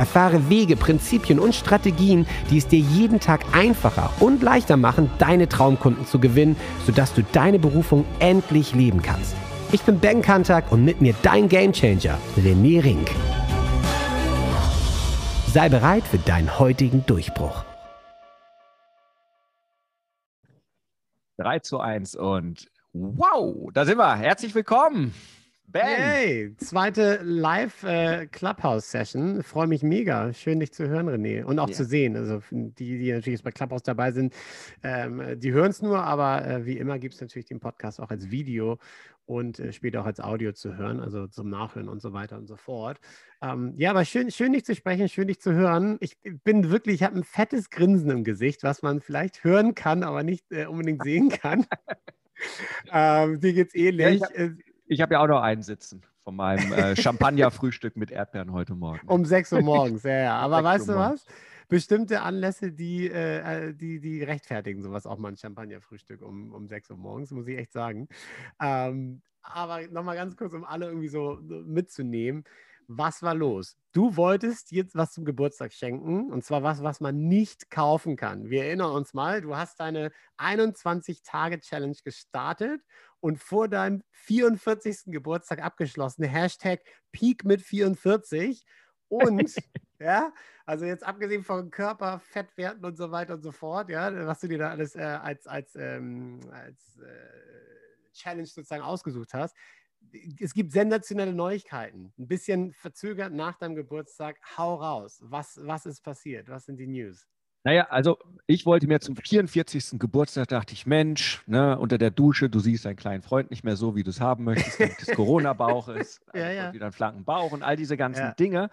Erfahre Wege, Prinzipien und Strategien, die es dir jeden Tag einfacher und leichter machen, deine Traumkunden zu gewinnen, sodass du deine Berufung endlich leben kannst. Ich bin Ben Kantak und mit mir dein Gamechanger, René Rink. Sei bereit für deinen heutigen Durchbruch. 3 zu 1 und Wow, da sind wir. Herzlich willkommen. Ben. Hey, zweite Live-Clubhouse-Session. Äh, Freue mich mega. Schön, dich zu hören, René. Und auch ja. zu sehen. Also die, die natürlich jetzt bei Clubhouse dabei sind, ähm, die hören es nur, aber äh, wie immer gibt es natürlich den Podcast auch als Video und äh, später auch als Audio zu hören, also zum Nachhören und so weiter und so fort. Ähm, ja, aber schön, schön, dich zu sprechen, schön, dich zu hören. Ich bin wirklich, ich habe ein fettes Grinsen im Gesicht, was man vielleicht hören kann, aber nicht äh, unbedingt sehen kann. ähm, dir geht's ähnlich. Ja, ich habe hab ja auch noch einen sitzen von meinem äh, Champagner-Frühstück mit Erdbeeren heute Morgen. Um 6 Uhr morgens, ja, ja. Aber weißt du was? Bestimmte Anlässe, die, äh, äh, die, die rechtfertigen sowas auch mal ein Champagner-Frühstück um, um 6 Uhr morgens, muss ich echt sagen. Ähm, aber nochmal ganz kurz, um alle irgendwie so mitzunehmen was war los? Du wolltest jetzt was zum Geburtstag schenken und zwar was, was man nicht kaufen kann. Wir erinnern uns mal, du hast deine 21-Tage-Challenge gestartet und vor deinem 44. Geburtstag abgeschlossen. Hashtag Peak mit 44. Und, ja, also jetzt abgesehen von Körper, Fettwerten und so weiter und so fort, ja, was du dir da alles äh, als, als, ähm, als äh, Challenge sozusagen ausgesucht hast, es gibt sensationelle Neuigkeiten. Ein bisschen verzögert nach deinem Geburtstag. Hau raus. Was, was ist passiert? Was sind die News? Naja, also ich wollte mir zum 44. Geburtstag, dachte ich, Mensch, ne, unter der Dusche, du siehst deinen kleinen Freund nicht mehr so, wie du es haben möchtest, des Corona-Bauches, ja, ja. wieder einen flanken Bauch und all diese ganzen ja. Dinge.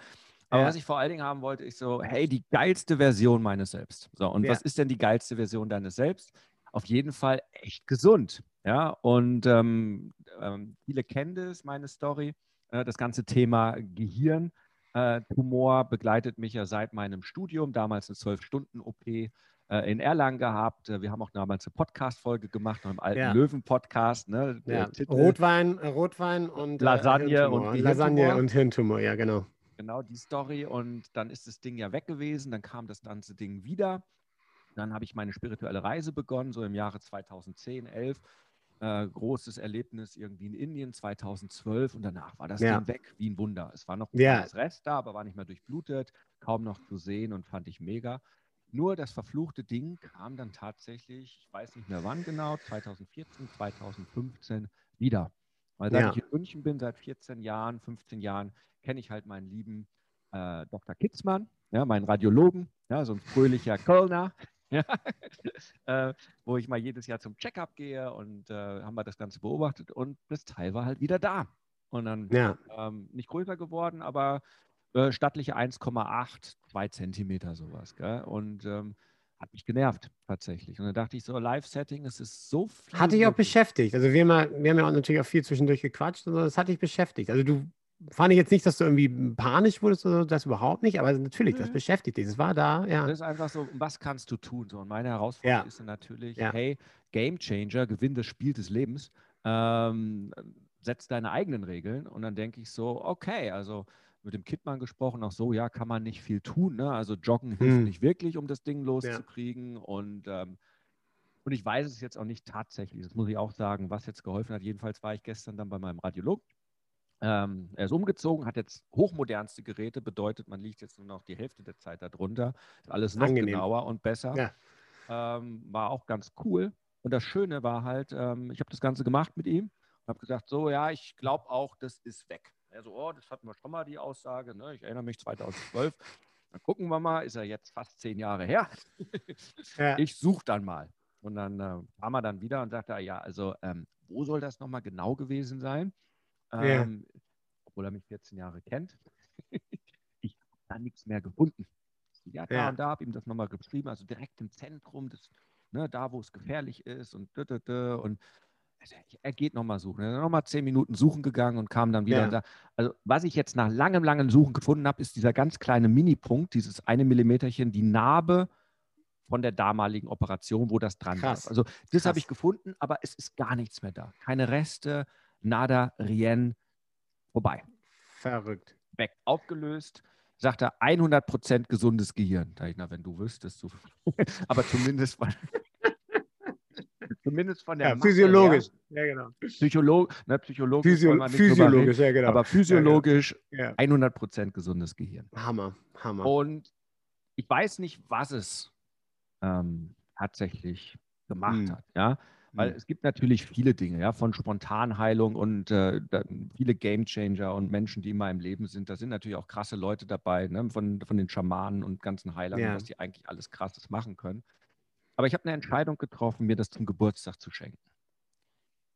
Aber was ich vor allen Dingen haben wollte, ich so, hey, die geilste Version meines Selbst. So, und was ist denn die geilste Version deines Selbst? Auf jeden Fall echt gesund. Ja, und ähm, ähm, viele kennen das, meine Story. Äh, das ganze Thema Gehirntumor äh, begleitet mich ja seit meinem Studium, damals eine 12-Stunden-OP äh, in Erlangen gehabt. Äh, wir haben auch damals eine Podcast-Folge gemacht, noch im alten ja. Löwen-Podcast. Ne? Ja. Rotwein, Rotwein und Lasagne und Lasagne und Hirntumor, ja, genau. Genau, die Story. Und dann ist das Ding ja weg gewesen. Dann kam das ganze Ding wieder. Dann habe ich meine spirituelle Reise begonnen, so im Jahre 2010, 11 äh, großes Erlebnis irgendwie in Indien 2012 und danach war das ja. Ding weg wie ein Wunder. Es war noch ein ja. Rest da, aber war nicht mehr durchblutet, kaum noch zu sehen und fand ich mega. Nur das verfluchte Ding kam dann tatsächlich, ich weiß nicht mehr wann genau, 2014, 2015 wieder. Weil seit ja. ich in München bin, seit 14 Jahren, 15 Jahren, kenne ich halt meinen lieben äh, Dr. Kitzmann, ja, meinen Radiologen, ja, so ein fröhlicher Kölner, ja, äh, wo ich mal jedes Jahr zum Checkup gehe und äh, haben wir das Ganze beobachtet und das Teil war halt wieder da. Und dann ja. ähm, nicht größer geworden, aber äh, stattliche 1,8, 2 Zentimeter sowas. Gell? Und ähm, hat mich genervt tatsächlich. Und dann dachte ich so, Live-Setting, es ist so viel. Hatte ich auch beschäftigt. Also wir haben, ja, wir haben ja auch natürlich auch viel zwischendurch gequatscht und so, das hatte ich beschäftigt. Also du fand ich jetzt nicht, dass du irgendwie panisch wurdest oder so, das überhaupt nicht, aber natürlich, das beschäftigt dich. Es war da, ja. Das ist einfach so, was kannst du tun? So, und meine Herausforderung ja. ist dann natürlich, ja. hey, Game Changer, gewinn das Spiel des Lebens, ähm, setz deine eigenen Regeln und dann denke ich so, okay, also mit dem Kidman gesprochen, auch so, ja, kann man nicht viel tun, ne? Also joggen hilft hm. nicht wirklich, um das Ding loszukriegen ja. und ähm, und ich weiß es jetzt auch nicht tatsächlich, das muss ich auch sagen, was jetzt geholfen hat. Jedenfalls war ich gestern dann bei meinem Radiologen ähm, er ist umgezogen, hat jetzt hochmodernste Geräte, bedeutet, man liegt jetzt nur noch die Hälfte der Zeit darunter. Ist alles noch Angenehm. genauer und besser. Ja. Ähm, war auch ganz cool. Und das Schöne war halt, ähm, ich habe das Ganze gemacht mit ihm und habe gesagt, so ja, ich glaube auch, das ist weg. Er so, oh, das hatten wir schon mal die Aussage. Ne? Ich erinnere mich 2012. Dann gucken wir mal, ist er jetzt fast zehn Jahre her. ja. Ich suche dann mal. Und dann äh, kam er dann wieder und sagte, ja, also ähm, wo soll das nochmal genau gewesen sein? Ähm, obwohl er mich 14 Jahre kennt. ich habe da nichts mehr gefunden. Ja, da ja. und da, habe ihm das nochmal geschrieben, also direkt im Zentrum, des, ne, da wo es gefährlich ist und und er geht nochmal suchen. Er ist nochmal zehn Minuten suchen gegangen und kam dann wieder. Ja. Da, also, was ich jetzt nach langem, langem Suchen gefunden habe, ist dieser ganz kleine Minipunkt, dieses eine Millimeterchen, die Narbe von der damaligen Operation, wo das dran ist. Also, das habe ich gefunden, aber es ist gar nichts mehr da. Keine Reste, nada, rien, vorbei. Verrückt. Weg, aufgelöst. Sagt er, 100% gesundes Gehirn. Da ich, na, wenn du wüsstest, du. aber zumindest. Zumindest von der ja, Physiologisch. Her. Ja, genau. Psycholo ne, psychologisch. Physio physiologisch, ja, genau. Aber physiologisch ja, 100% gesundes Gehirn. Hammer, Hammer. Und ich weiß nicht, was es ähm, tatsächlich gemacht hm. hat. Ja? Weil hm. es gibt natürlich viele Dinge, ja, von Spontanheilung und äh, viele Gamechanger und Menschen, die in meinem Leben sind. Da sind natürlich auch krasse Leute dabei, ne? von, von den Schamanen und ganzen Heilern, ja. was die eigentlich alles Krasses machen können. Aber ich habe eine Entscheidung getroffen, mir das zum Geburtstag zu schenken.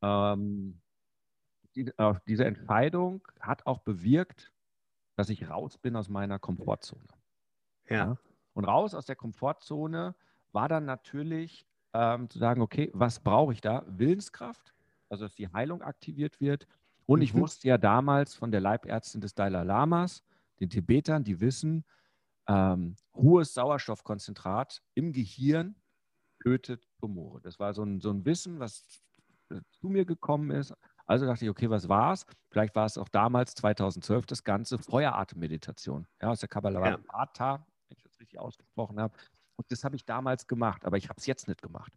Ähm, die, äh, diese Entscheidung hat auch bewirkt, dass ich raus bin aus meiner Komfortzone. Ja. ja? Und raus aus der Komfortzone war dann natürlich ähm, zu sagen, okay, was brauche ich da? Willenskraft, also dass die Heilung aktiviert wird. Und mhm. ich wusste ja damals von der Leibärztin des Dalai Lamas, den Tibetern, die wissen, ähm, hohes Sauerstoffkonzentrat im Gehirn tötet Tumore. Das war so ein, so ein Wissen, was zu mir gekommen ist. Also dachte ich, okay, was war es? Vielleicht war es auch damals, 2012, das ganze Feueratemmeditation. Ja, aus der Kabbalah ja. Bata, wenn ich das richtig ausgesprochen habe. Und das habe ich damals gemacht, aber ich habe es jetzt nicht gemacht.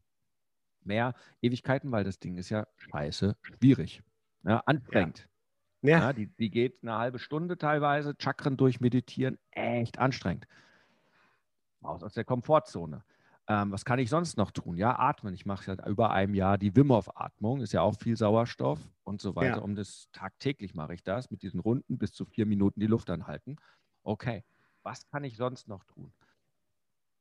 Mehr Ewigkeiten, weil das Ding ist ja scheiße schwierig. Ja, anstrengend. Ja. ja die, die geht eine halbe Stunde teilweise, Chakren durchmeditieren, echt anstrengend. Raus aus der Komfortzone. Ähm, was kann ich sonst noch tun? Ja, atmen. Ich mache seit über einem Jahr die Wim Hof Atmung, ist ja auch viel Sauerstoff und so weiter. Ja. Um das tagtäglich mache ich das mit diesen Runden bis zu vier Minuten die Luft anhalten. Okay, was kann ich sonst noch tun?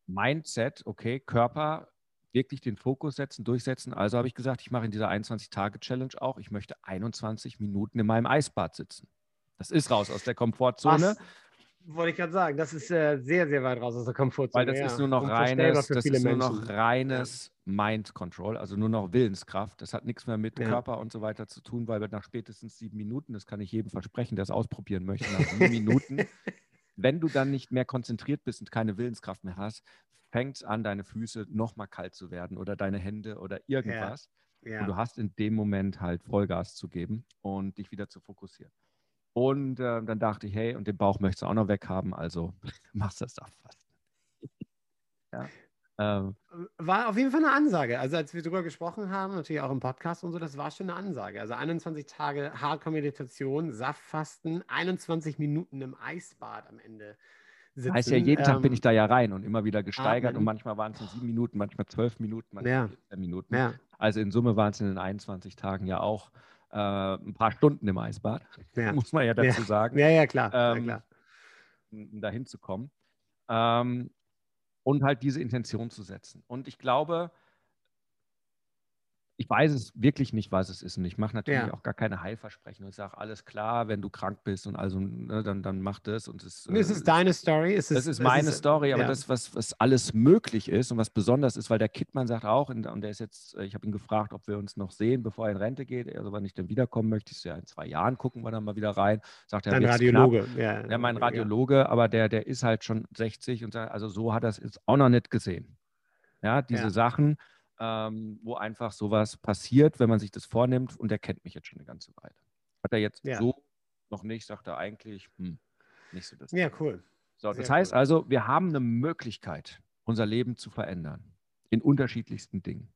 Mindset, okay, Körper wirklich den Fokus setzen, durchsetzen. Also habe ich gesagt, ich mache in dieser 21-Tage-Challenge auch, ich möchte 21 Minuten in meinem Eisbad sitzen. Das ist raus aus der Komfortzone. Was? Wollte ich gerade sagen, das ist äh, sehr, sehr weit raus aus der Komfortzone. Weil das ja. ist nur noch reines, das ist nur noch reines. Mind Control, also nur noch Willenskraft. Das hat nichts mehr mit ja. Körper und so weiter zu tun, weil wir nach spätestens sieben Minuten, das kann ich jedem versprechen, der es ausprobieren möchte, nach sieben Minuten, wenn du dann nicht mehr konzentriert bist und keine Willenskraft mehr hast, fängt es an, deine Füße nochmal kalt zu werden oder deine Hände oder irgendwas. Und du hast in dem Moment halt Vollgas zu geben und dich wieder zu fokussieren. Und äh, dann dachte ich, hey, und den Bauch möchtest du auch noch weghaben, also machst du das fast. ja. Ähm, war auf jeden Fall eine Ansage. Also als wir darüber gesprochen haben, natürlich auch im Podcast und so, das war schon eine Ansage. Also 21 Tage Hardcore-Meditation, Saftfasten, 21 Minuten im Eisbad am Ende. Sitzen. Heißt ja, jeden ähm, Tag bin ich da ja rein und immer wieder gesteigert atmen. und manchmal waren es in sieben Minuten, manchmal zwölf Minuten, manchmal ja. 14 Minuten. Ja. Also in Summe waren es in den 21 Tagen ja auch äh, ein paar Stunden im Eisbad, ja. muss man ja dazu ja. sagen. Ja, ja, klar. Ähm, ja, klar. Um dahin zu kommen. Ähm, und halt diese Intention zu setzen. Und ich glaube, ich weiß es wirklich nicht, was es ist. Und ich mache natürlich ja. auch gar keine Heilversprechen. Und ich sage, alles klar, wenn du krank bist und also, ne, dann, dann mach das. Und es, äh, es ist deine Story. Es ist, das ist meine ist, Story, aber ja. das, was, was alles möglich ist und was besonders ist, weil der Kidman sagt auch, und der ist jetzt, äh, ich habe ihn gefragt, ob wir uns noch sehen, bevor er in Rente geht. Er, also, wenn ich dann wiederkommen möchte, ist ja in zwei Jahren, gucken wir dann mal wieder rein. Sagt er, Dein Radiologe. Ja, ja, mein Radiologe, aber der, der ist halt schon 60 und sagt, also so hat er es jetzt auch noch nicht gesehen. Ja, diese Sachen ähm, wo einfach sowas passiert, wenn man sich das vornimmt und der kennt mich jetzt schon eine ganze Weile. Hat er jetzt ja. so noch nicht, sagt er eigentlich, hm, nicht so das. Ja, cool. So, das heißt cool. also, wir haben eine Möglichkeit, unser Leben zu verändern. In unterschiedlichsten Dingen.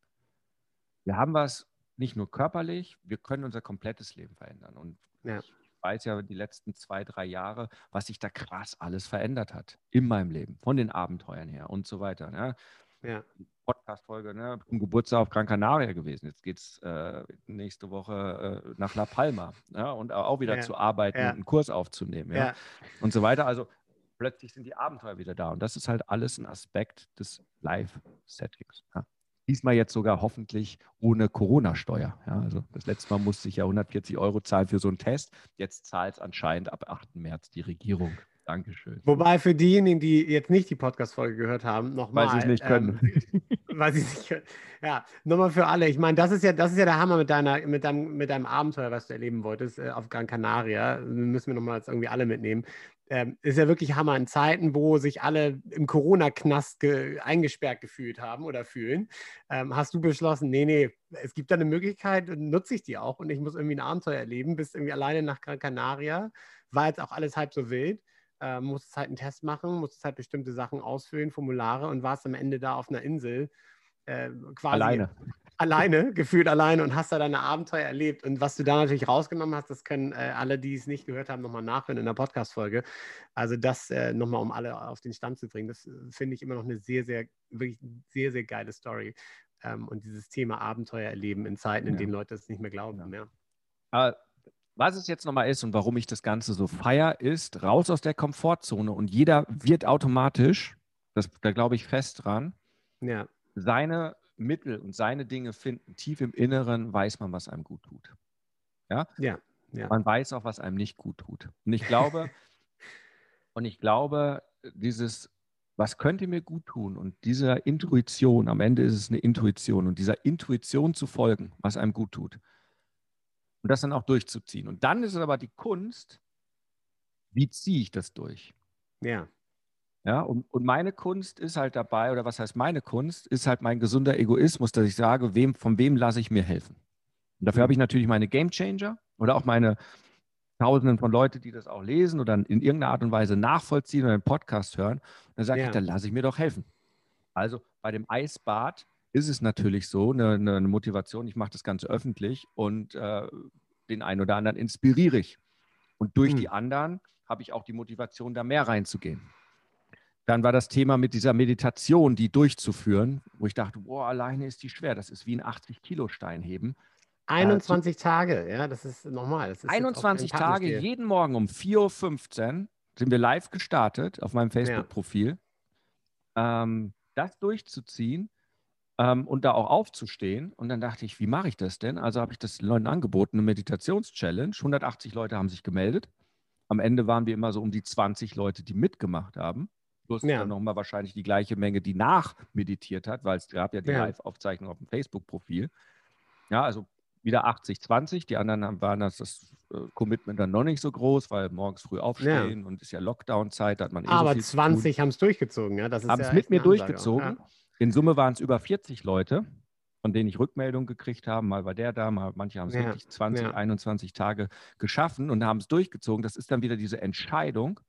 Wir haben was nicht nur körperlich, wir können unser komplettes Leben verändern. Und ja. ich weiß ja die letzten zwei, drei Jahre, was sich da krass alles verändert hat in meinem Leben, von den Abenteuern her und so weiter. Ne? Ja. Podcast-Folge, ne? Zum Geburtstag auf Gran Canaria gewesen. Jetzt geht es äh, nächste Woche äh, nach La Palma ja? und auch wieder ja. zu arbeiten ja. und einen Kurs aufzunehmen ja? und so weiter. Also plötzlich sind die Abenteuer wieder da. Und das ist halt alles ein Aspekt des Live-Settings. Diesmal jetzt sogar hoffentlich ohne Corona-Steuer. Also das letzte Mal musste ich ja 140 Euro zahlen für so einen Test. Jetzt zahlt es anscheinend ab 8. März die Regierung. Dankeschön. Wobei für diejenigen, die jetzt nicht die Podcast-Folge gehört haben, nochmal. Weil sie es nicht können. Ähm, weil sie es nicht können. Ja, nochmal für alle. Ich meine, das ist ja, das ist ja der Hammer mit deiner, mit deinem, mit deinem Abenteuer, was du erleben wolltest äh, auf Gran Canaria. Müssen wir nochmal jetzt irgendwie alle mitnehmen. Ähm, ist ja wirklich Hammer in Zeiten, wo sich alle im Corona-Knast ge eingesperrt gefühlt haben oder fühlen. Ähm, hast du beschlossen, nee, nee, es gibt da eine Möglichkeit, nutze ich die auch und ich muss irgendwie ein Abenteuer erleben, bist irgendwie alleine nach Gran Canaria, war jetzt auch alles halb so wild äh, musstest halt einen Test machen, musstest halt bestimmte Sachen ausfüllen, Formulare und warst am Ende da auf einer Insel äh, quasi alleine. Alleine, gefühlt alleine und hast da deine Abenteuer erlebt. Und was du da natürlich rausgenommen hast, das können äh, alle, die es nicht gehört haben, nochmal nachhören in der Podcast-Folge. Also das äh, nochmal, um alle auf den Stand zu bringen, das äh, finde ich immer noch eine sehr, sehr, wirklich sehr, sehr geile Story. Ähm, und dieses Thema Abenteuer erleben in Zeiten, in ja. denen Leute es nicht mehr glauben. Ja. ja. Was es jetzt nochmal ist und warum ich das Ganze so feier, ist raus aus der Komfortzone und jeder wird automatisch, das, da glaube ich fest dran, ja. seine Mittel und seine Dinge finden. Tief im Inneren weiß man, was einem gut tut. Ja? Ja. ja. Man weiß auch, was einem nicht gut tut. Und ich glaube, und ich glaube, dieses, was könnte mir gut tun? Und dieser Intuition, am Ende ist es eine Intuition und dieser Intuition zu folgen, was einem gut tut und das dann auch durchzuziehen. Und dann ist es aber die Kunst, wie ziehe ich das durch? Ja. Ja, und, und meine Kunst ist halt dabei, oder was heißt meine Kunst, ist halt mein gesunder Egoismus, dass ich sage, wem, von wem lasse ich mir helfen. Und dafür mhm. habe ich natürlich meine Game Changer oder auch meine Tausenden von Leuten, die das auch lesen oder in irgendeiner Art und Weise nachvollziehen oder einen Podcast hören. Und dann sage ja. ich, dann lasse ich mir doch helfen. Also bei dem Eisbad ist es natürlich so, eine, eine Motivation, ich mache das Ganze öffentlich und äh, den einen oder anderen inspiriere ich. Und durch mhm. die anderen habe ich auch die Motivation, da mehr reinzugehen. Dann war das Thema mit dieser Meditation, die durchzuführen, wo ich dachte, boah, alleine ist die schwer. Das ist wie ein 80-Kilo-Stein heben. 21 äh, Tage, ja, das ist normal. Das ist 21 Tage, jeden Morgen um 4.15 Uhr sind wir live gestartet auf meinem Facebook-Profil. Ja. Ähm, das durchzuziehen ähm, und da auch aufzustehen. Und dann dachte ich, wie mache ich das denn? Also habe ich das den Leuten angeboten, eine Meditations-Challenge. 180 Leute haben sich gemeldet. Am Ende waren wir immer so um die 20 Leute, die mitgemacht haben. Plus ja. dann nochmal wahrscheinlich die gleiche Menge, die nachmeditiert hat, weil es gab ja die ja. Live-Aufzeichnung auf dem Facebook-Profil. Ja, also wieder 80, 20. Die anderen waren das, das äh, Commitment dann noch nicht so groß, weil morgens früh aufstehen ja. und ist ja Lockdown-Zeit, da hat man eh Aber so 20 haben es durchgezogen, ja. haben es mit mir durchgezogen. In Summe waren es über 40 Leute, von denen ich Rückmeldungen gekriegt habe. Mal war der da, mal manche haben es ja, wirklich 20, ja. 21 Tage geschaffen und haben es durchgezogen. Das ist dann wieder diese Entscheidung.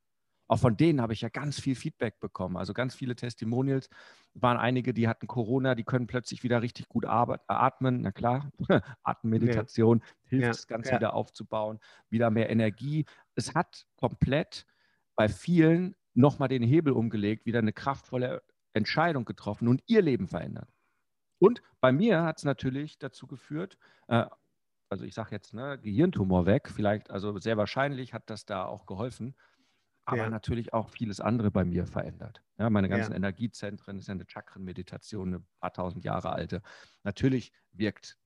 Auch von denen habe ich ja ganz viel Feedback bekommen. Also ganz viele Testimonials waren einige, die hatten Corona, die können plötzlich wieder richtig gut atmen. Na klar, Atemmeditation ja. hilft ja. das Ganze wieder aufzubauen, wieder mehr Energie. Es hat komplett bei vielen nochmal den Hebel umgelegt, wieder eine kraftvolle Entscheidung getroffen und ihr Leben verändert. Und bei mir hat es natürlich dazu geführt, äh, also ich sage jetzt, ne, Gehirntumor weg, vielleicht, also sehr wahrscheinlich hat das da auch geholfen, aber ja. natürlich auch vieles andere bei mir verändert. Ja, meine ganzen ja. Energiezentren, das ist ja eine Chakrenmeditation, eine paar tausend Jahre alte. Natürlich wirkt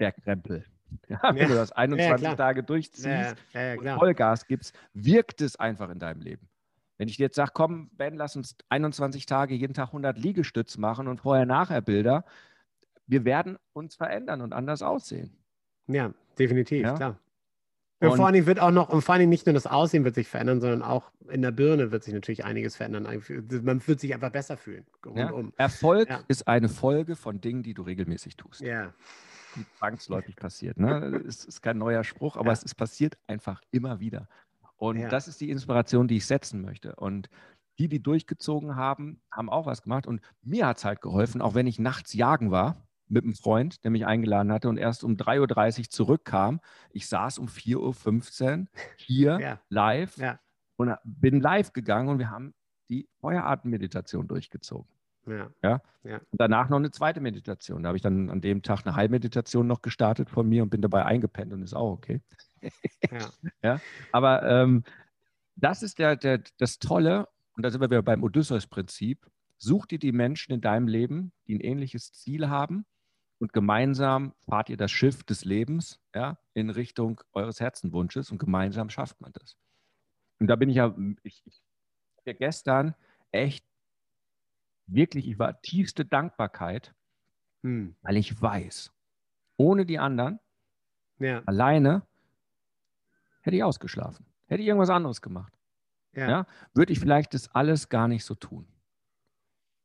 der Krempel. Ja, wenn du das 21 Tage durchziehst und Vollgas gibst, wirkt es einfach in deinem Leben. Wenn ich dir jetzt sage, komm, Ben, lass uns 21 Tage jeden Tag 100 Liegestütz machen und vorher-nachher-Bilder, wir werden uns verändern und anders aussehen. Ja, definitiv, ja? klar. Und, und vor allem wird auch noch, und vor allem nicht nur das Aussehen wird sich verändern, sondern auch in der Birne wird sich natürlich einiges verändern. Man wird sich einfach besser fühlen. Ja? Erfolg ja. ist eine Folge von Dingen, die du regelmäßig tust. Ja. Die zwangsläufig passiert. Ne? Es ist kein neuer Spruch, aber es ist passiert einfach immer wieder. Und ja. das ist die Inspiration, die ich setzen möchte. Und die, die durchgezogen haben, haben auch was gemacht. Und mir hat es halt geholfen, auch wenn ich nachts jagen war mit einem Freund, der mich eingeladen hatte und erst um 3.30 Uhr zurückkam. Ich saß um 4.15 Uhr hier ja. live ja. und bin live gegangen und wir haben die Feueratemeditation durchgezogen. Ja. ja. ja. Und danach noch eine zweite Meditation. Da habe ich dann an dem Tag eine Heilmeditation noch gestartet von mir und bin dabei eingepennt und ist auch okay. ja. ja. Aber ähm, das ist der, der, das Tolle, und da sind wir wieder beim Odysseus-Prinzip. Such dir die Menschen in deinem Leben, die ein ähnliches Ziel haben und gemeinsam fahrt ihr das Schiff des Lebens ja, in Richtung eures Herzenwunsches und gemeinsam schafft man das. Und da bin ich ja, ich, ich ja gestern echt wirklich, ich war tiefste Dankbarkeit, hm. weil ich weiß, ohne die anderen, ja. alleine, hätte ich ausgeschlafen. Hätte ich irgendwas anderes gemacht. Ja. ja. würde ich vielleicht das alles gar nicht so tun.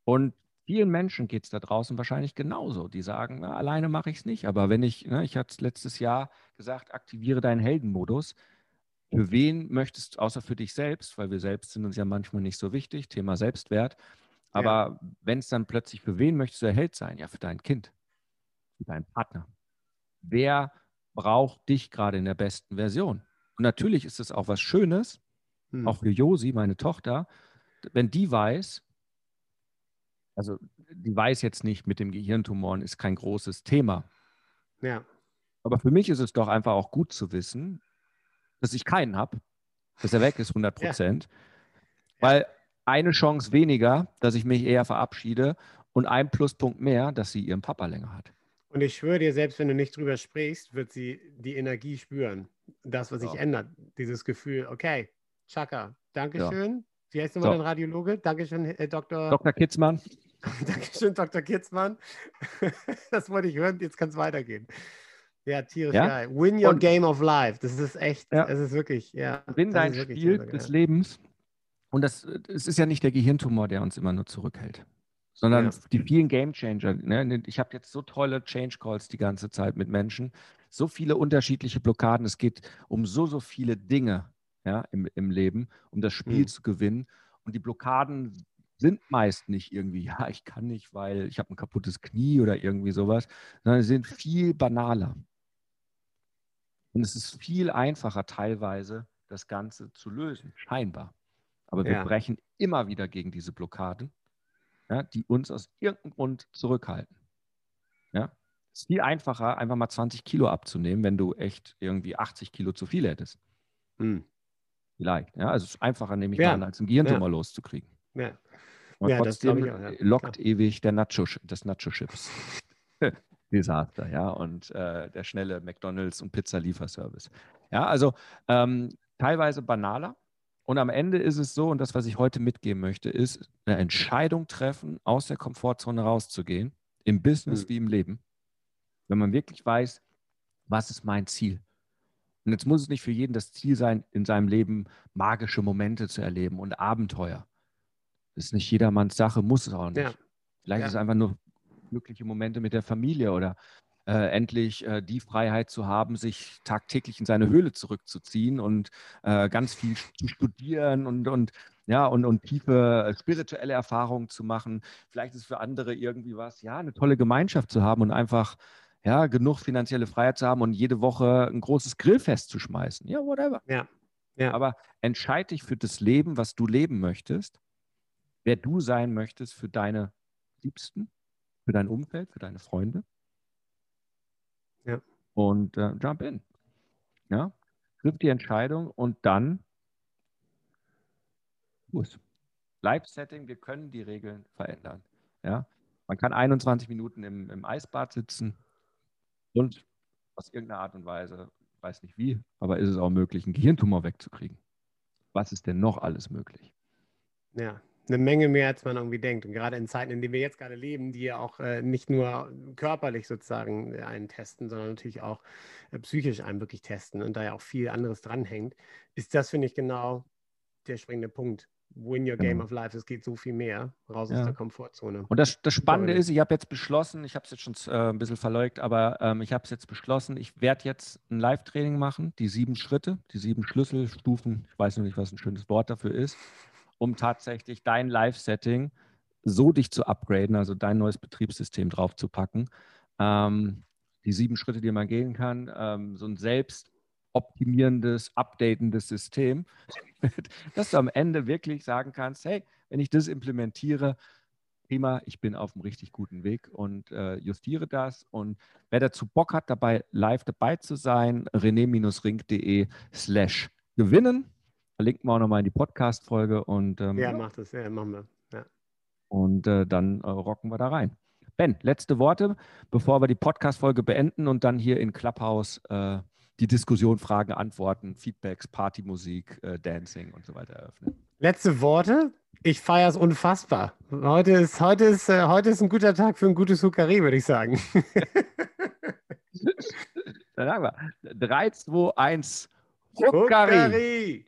Und vielen Menschen geht es da draußen wahrscheinlich genauso. Die sagen, na, alleine mache ich es nicht. Aber wenn ich, ne, ich hatte es letztes Jahr gesagt, aktiviere deinen Heldenmodus. Für wen möchtest du, außer für dich selbst, weil wir selbst sind uns ja manchmal nicht so wichtig, Thema Selbstwert. Aber ja. wenn es dann plötzlich, für wen möchtest du der Held sein? Ja, für dein Kind, für deinen Partner. Wer braucht dich gerade in der besten Version? Und natürlich ist es auch was Schönes, hm. auch für Josi, meine Tochter, wenn die weiß, also die weiß jetzt nicht mit dem Gehirntumoren, ist kein großes Thema. Ja. Aber für mich ist es doch einfach auch gut zu wissen, dass ich keinen habe, dass er weg ist, 100 Prozent. Ja. Weil eine Chance weniger, dass ich mich eher verabschiede und ein Pluspunkt mehr, dass sie ihren Papa länger hat. Und ich schwöre dir, selbst wenn du nicht drüber sprichst, wird sie die Energie spüren. Das, was sich ja. ändert. Dieses Gefühl, okay, Chaka, Dankeschön. Ja. Wie heißt nochmal so. dein Radiologe? Dankeschön, äh, Dr. Dr. Kitzmann. Dankeschön, Dr. Kitzmann. das wollte ich hören, jetzt kann es weitergehen. Ja, tierisch ja? geil. Win your Und, game of life. Das ist echt, ja. es ist wirklich, ja. Win dein Spiel des Lebens. Und das, es ist ja nicht der Gehirntumor, der uns immer nur zurückhält sondern ja. die vielen Game Changer. Ne? Ich habe jetzt so tolle Change Calls die ganze Zeit mit Menschen, so viele unterschiedliche Blockaden. Es geht um so, so viele Dinge ja, im, im Leben, um das Spiel mhm. zu gewinnen. Und die Blockaden sind meist nicht irgendwie, ja, ich kann nicht, weil ich habe ein kaputtes Knie oder irgendwie sowas, sondern sie sind viel banaler. Und es ist viel einfacher teilweise, das Ganze zu lösen, scheinbar. Aber wir ja. brechen immer wieder gegen diese Blockaden ja, die uns aus irgendeinem Grund zurückhalten. Ja? Es ist viel einfacher, einfach mal 20 Kilo abzunehmen, wenn du echt irgendwie 80 Kilo zu viel hättest. Hm. Vielleicht. Ja? Also es ist einfacher, nehme ich ja. an, als einen Gehirntumor ja. loszukriegen. Ja. Und ja, trotzdem das auch, ja. lockt ewig der Nacho, das Nacho-Chips. Desaster, ja, und äh, der schnelle McDonalds- und Pizza-Lieferservice. Ja, also ähm, teilweise banaler, und am Ende ist es so, und das, was ich heute mitgeben möchte, ist eine Entscheidung treffen, aus der Komfortzone rauszugehen, im Business mhm. wie im Leben, wenn man wirklich weiß, was ist mein Ziel. Und jetzt muss es nicht für jeden das Ziel sein, in seinem Leben magische Momente zu erleben und Abenteuer. Das ist nicht jedermanns Sache, muss es auch nicht. Ja. Vielleicht ja. ist es einfach nur glückliche Momente mit der Familie oder äh, endlich äh, die Freiheit zu haben, sich tagtäglich in seine Höhle zurückzuziehen und äh, ganz viel zu studieren und, und ja, und, und tiefe äh, spirituelle Erfahrungen zu machen. Vielleicht ist für andere irgendwie was, ja, eine tolle Gemeinschaft zu haben und einfach ja, genug finanzielle Freiheit zu haben und jede Woche ein großes Grillfest zu schmeißen. Ja, whatever. Ja. ja. Aber entscheide dich für das Leben, was du leben möchtest, wer du sein möchtest für deine Liebsten, für dein Umfeld, für deine Freunde. Ja. Und äh, jump in. Ja, triff die Entscheidung und dann muss. Live-Setting, wir können die Regeln verändern. Ja, man kann 21 Minuten im, im Eisbad sitzen und aus irgendeiner Art und Weise, weiß nicht wie, aber ist es auch möglich, einen Gehirntumor wegzukriegen. Was ist denn noch alles möglich? Ja, eine Menge mehr, als man irgendwie denkt. Und gerade in Zeiten, in denen wir jetzt gerade leben, die ja auch äh, nicht nur körperlich sozusagen äh, einen testen, sondern natürlich auch äh, psychisch einen wirklich testen und da ja auch viel anderes dranhängt, ist das, finde ich, genau der springende Punkt. Win your game genau. of life. Es geht so viel mehr raus ja. aus der Komfortzone. Und das, das Spannende ist, ich habe jetzt beschlossen, ich habe es jetzt schon äh, ein bisschen verleugt, aber ähm, ich habe es jetzt beschlossen, ich werde jetzt ein Live-Training machen, die sieben Schritte, die sieben Schlüsselstufen, ich weiß noch nicht, was ein schönes Wort dafür ist, um tatsächlich dein Live-Setting so dich zu upgraden, also dein neues Betriebssystem draufzupacken. Ähm, die sieben Schritte, die man gehen kann, ähm, so ein selbst optimierendes, updatendes System, dass du am Ende wirklich sagen kannst, hey, wenn ich das implementiere, prima, ich bin auf einem richtig guten Weg und äh, justiere das. Und wer dazu Bock hat, dabei live dabei zu sein, rené-ring.de slash gewinnen. Verlinken wir auch nochmal in die Podcast-Folge. Und, ähm, ja, macht es, ja, machen wir. Ja. Und äh, dann äh, rocken wir da rein. Ben, letzte Worte, bevor wir die Podcast-Folge beenden und dann hier in Clubhouse äh, die Diskussion, Fragen, Antworten, Feedbacks, Partymusik, äh, Dancing und so weiter eröffnen. Letzte Worte. Ich feiere es unfassbar. Heute ist, heute, ist, äh, heute ist ein guter Tag für ein gutes Hukari, würde ich sagen. Dann sagen wir 3, 2, 1. Hukari.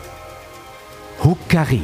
Hukari